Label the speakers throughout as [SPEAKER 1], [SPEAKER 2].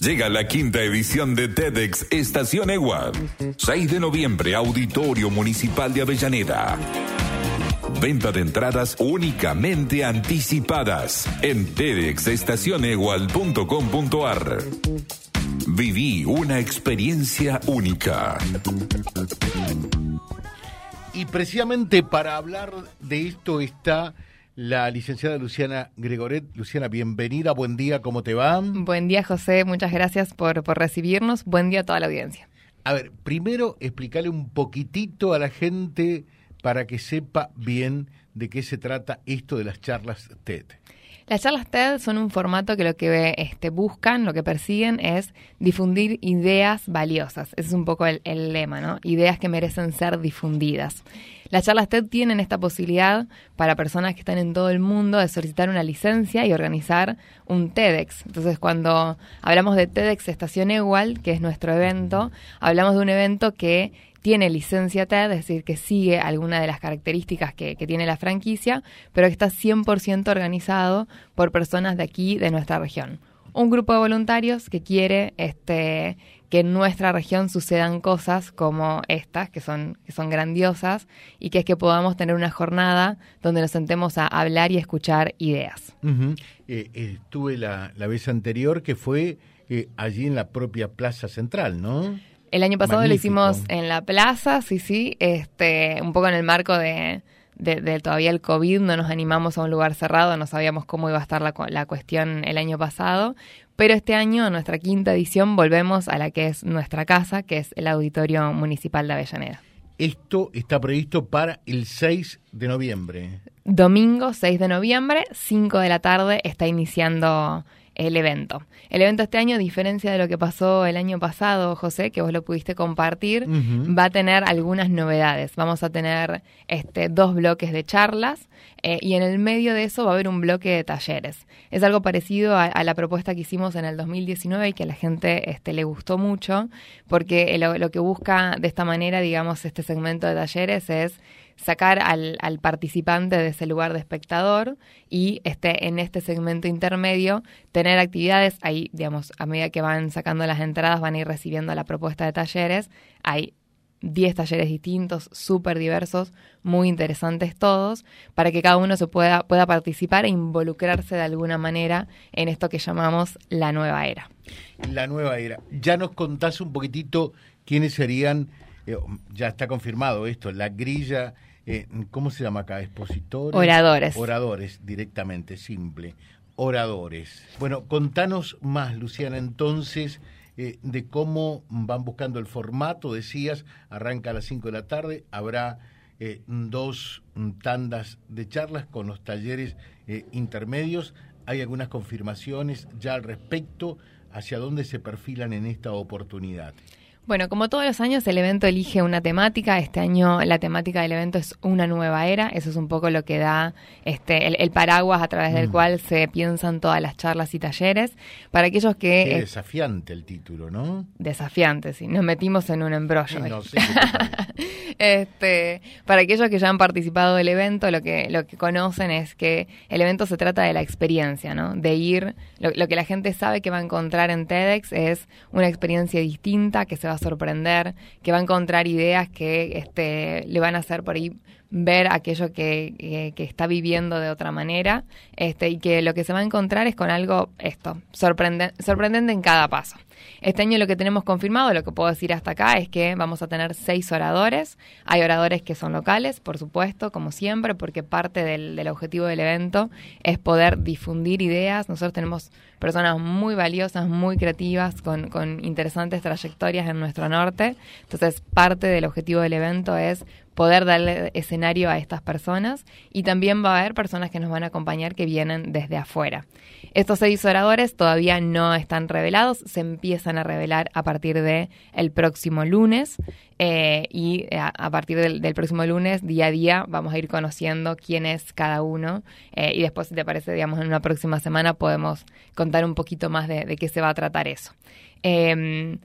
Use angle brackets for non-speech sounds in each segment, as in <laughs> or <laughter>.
[SPEAKER 1] Llega la quinta edición de TEDx Estación Eguad. 6 de noviembre, Auditorio Municipal de Avellaneda. Venta de entradas únicamente anticipadas en tedxestacionegual.com.ar. Viví una experiencia única.
[SPEAKER 2] Y precisamente para hablar de esto está la licenciada Luciana Gregoret. Luciana, bienvenida, buen día, ¿cómo te va?
[SPEAKER 3] Buen día, José, muchas gracias por, por recibirnos. Buen día a toda la audiencia.
[SPEAKER 2] A ver, primero explicarle un poquitito a la gente para que sepa bien de qué se trata esto de las charlas TED.
[SPEAKER 3] Las charlas TED son un formato que lo que este, buscan, lo que persiguen es difundir ideas valiosas. Ese es un poco el, lema, ¿no? Ideas que merecen ser difundidas. Las charlas TED tienen esta posibilidad para personas que están en todo el mundo de solicitar una licencia y organizar un TEDx. Entonces, cuando hablamos de TEDx Estación Igual, que es nuestro evento, hablamos de un evento que tiene licencia TED, es decir, que sigue alguna de las características que, tiene la franquicia, pero que está 100% organizado por personas de aquí, de nuestra región. Un grupo de voluntarios que quiere este, que en nuestra región sucedan cosas como estas, que son, que son grandiosas, y que es que podamos tener una jornada donde nos sentemos a hablar y escuchar ideas.
[SPEAKER 2] Eh, estuve la, la, vez anterior que fue eh, allí en la propia Plaza Central, ¿no?
[SPEAKER 3] El año pasado lo hicimos en la plaza, sí, sí, este, un poco en el marco de, de, todavía el COVID, no nos animamos a un lugar cerrado, no sabíamos cómo iba a estar la, la cuestión el año pasado, pero este año, en nuestra quinta edición, volvemos a la que es nuestra casa, que es el Auditorio Municipal de Avellaneda.
[SPEAKER 2] Esto está previsto para el 6 de noviembre.
[SPEAKER 3] Domingo 6 de noviembre, 5 de la tarde, está iniciando el evento. El evento este año, a diferencia de lo que pasó el año pasado, José, que vos lo pudiste compartir, va a tener algunas novedades. Vamos a tener este, dos bloques de charlas eh, y en el medio de eso va a haber un bloque de talleres. Es algo parecido a, la propuesta que hicimos en el 2019 y que a la gente este, le gustó mucho, porque lo, lo que busca de esta manera, digamos, este segmento de talleres es sacar al, al, participante de ese lugar de espectador y este, en este segmento intermedio tener actividades, ahí digamos, a medida que van sacando las entradas van a ir recibiendo la propuesta de talleres, hay 10 talleres distintos, súper diversos, muy interesantes todos, para que cada uno se pueda, pueda participar e involucrarse de alguna manera en esto que llamamos la nueva era.
[SPEAKER 2] La nueva era. Ya nos contás un poquitito quiénes serían, eh, ya está confirmado esto, la grilla eh, ¿cómo se llama acá? ¿Expositores?
[SPEAKER 3] Oradores.
[SPEAKER 2] Oradores, directamente, simple. Oradores. Bueno, contanos más, Luciana, entonces, eh, de cómo van buscando el formato. Decías, arranca a las 5 de la tarde, habrá eh, dos tandas de charlas con los talleres intermedios. ¿Hay algunas confirmaciones ya al respecto? ¿Hacia dónde se perfilan en esta oportunidad?
[SPEAKER 3] Bueno, como todos los años, el evento elige una temática. Este año la temática del evento es una nueva era. Eso es un poco lo que da este el, paraguas a través del mm. cual se piensan todas las charlas y talleres. Para aquellos que...
[SPEAKER 2] Qué desafiante el título, ¿no?
[SPEAKER 3] Desafiante, sí. Nos metimos en un embrollo. no <laughs> este, para aquellos que ya han participado del evento, lo que, lo que conocen es que el evento se trata de la experiencia, ¿no? De ir... Lo, lo que la gente sabe que va a encontrar en TEDx es una experiencia distinta que se va a sorprender, que va a encontrar ideas que este, le van a hacer por ahí ver aquello que, que, está viviendo de otra manera este, y que lo que se va a encontrar es con algo, esto, sorprendente en cada paso. Este año lo que tenemos confirmado, lo que puedo decir hasta acá, es que vamos a tener seis oradores. Hay oradores que son locales, por supuesto, como siempre, porque parte del, del objetivo del evento es poder difundir ideas. Nosotros tenemos personas muy valiosas, muy creativas, con, con interesantes trayectorias en nuestro norte. Entonces, parte del objetivo del evento es poder darle escenario a estas personas y también va a haber personas que nos van a acompañar que vienen desde afuera. Estos seis oradores todavía no están revelados, se empiezan a revelar a partir de el próximo lunes eh, y a, partir del, próximo lunes, día a día, vamos a ir conociendo quién es cada uno eh, y después, si te parece, digamos, en una próxima semana podemos contar un poquito más de, qué se va a tratar eso. Eh,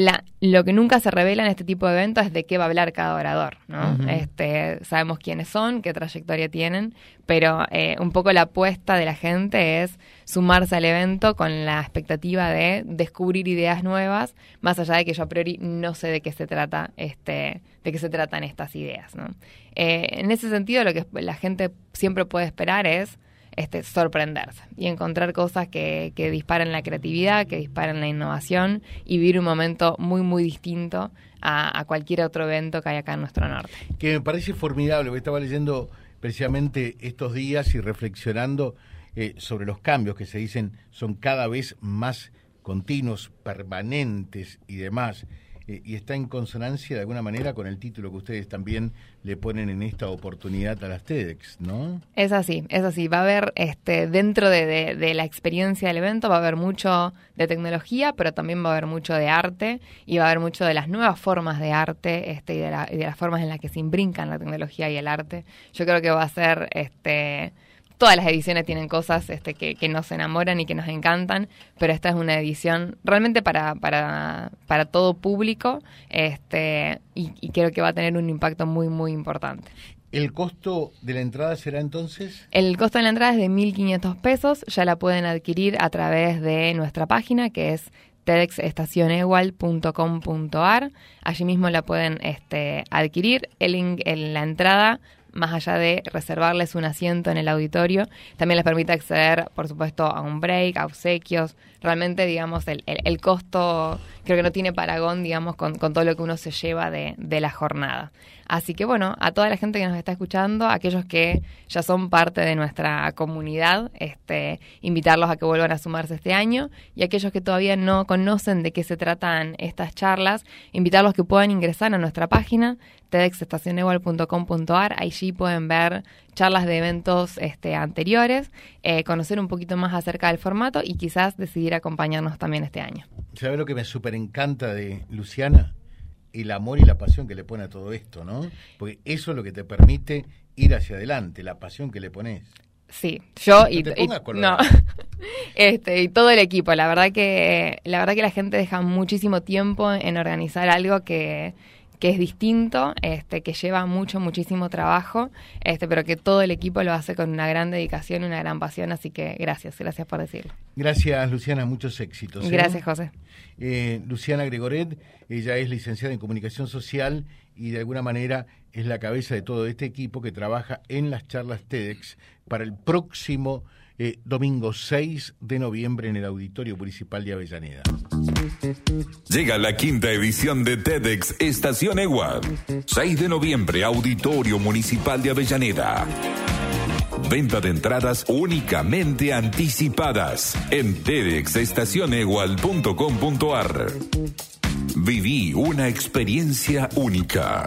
[SPEAKER 3] la, lo que nunca se revela en este tipo de eventos es de qué va a hablar cada orador, ¿no? este, sabemos quiénes son, qué trayectoria tienen, pero eh, un poco la apuesta de la gente es sumarse al evento con la expectativa de descubrir ideas nuevas, más allá de que yo a priori no sé de qué se trata, este, de qué se tratan estas ideas, ¿no? Eh, en ese sentido, lo que la gente siempre puede esperar es este, sorprenderse y encontrar cosas que, que disparen la creatividad, que disparen la innovación y vivir un momento muy, muy distinto a, cualquier otro evento que hay acá en nuestro norte.
[SPEAKER 2] Que me parece formidable, estaba leyendo precisamente estos días y reflexionando eh, sobre los cambios que se dicen son cada vez más continuos, permanentes y demás. Eh, y está en consonancia de alguna manera con el título que ustedes también le ponen en esta oportunidad a las TEDx, ¿no?
[SPEAKER 3] Es así, es así. Va a haber, este, dentro de, la experiencia del evento, va a haber mucho de tecnología, pero también va a haber mucho de arte y va a haber mucho de las nuevas formas de arte este, y, de y de las formas en las que se imbrincan la tecnología y el arte. Yo creo que va a ser... este todas las ediciones tienen cosas este, que, nos enamoran y que nos encantan, pero esta es una edición realmente para, para, para todo público este, y, creo que va a tener un impacto muy, muy importante.
[SPEAKER 2] ¿El costo de la entrada será entonces?
[SPEAKER 3] El costo de la entrada es de 1.500 pesos, ya la pueden adquirir a través de nuestra página que es tedxestacionegual.com.ar. Allí mismo la pueden este, adquirir. El, en la entrada más allá de reservarles un asiento en el auditorio, también les permite acceder, por supuesto, a un break, a obsequios. Realmente, digamos, el, el, costo creo que no tiene paragón, digamos, con, con, todo lo que uno se lleva de, de la jornada. Así que bueno, a toda la gente que nos está escuchando, aquellos que ya son parte de nuestra comunidad, este, invitarlos a que vuelvan a sumarse este año y aquellos que todavía no conocen de qué se tratan estas charlas, invitarlos a que puedan ingresar a nuestra página tedxestacionegual.com.ar, allí pueden ver charlas de eventos este, anteriores, eh, conocer un poquito más acerca del formato y quizás decidir acompañarnos también este año.
[SPEAKER 2] ¿Sabe lo que me súper encanta de Luciana? el amor y la pasión que le pone a todo esto, ¿no? Porque eso es lo que te permite ir hacia adelante, la pasión que le pones.
[SPEAKER 3] Sí, yo y, no, <laughs> este y todo el equipo. La verdad que la verdad que la gente deja muchísimo tiempo en organizar algo que que es distinto, este, que lleva mucho, muchísimo trabajo, este, pero que todo el equipo lo hace con una gran dedicación, y una gran pasión, así que gracias, gracias por decirlo.
[SPEAKER 2] Gracias, Luciana, muchos éxitos.
[SPEAKER 3] ¿eh? Gracias, José.
[SPEAKER 2] Eh, Luciana Gregoret, ella es licenciada en Comunicación Social y de alguna manera es la cabeza de todo este equipo que trabaja en las charlas TEDx para el próximo eh, domingo 6 de noviembre en el Auditorio Municipal de Avellaneda.
[SPEAKER 1] Llega la quinta edición de TEDx Estación Eguad. 6 de noviembre, Auditorio Municipal de Avellaneda. Venta de entradas únicamente anticipadas en tedxestacionegual.com.ar. Viví una experiencia única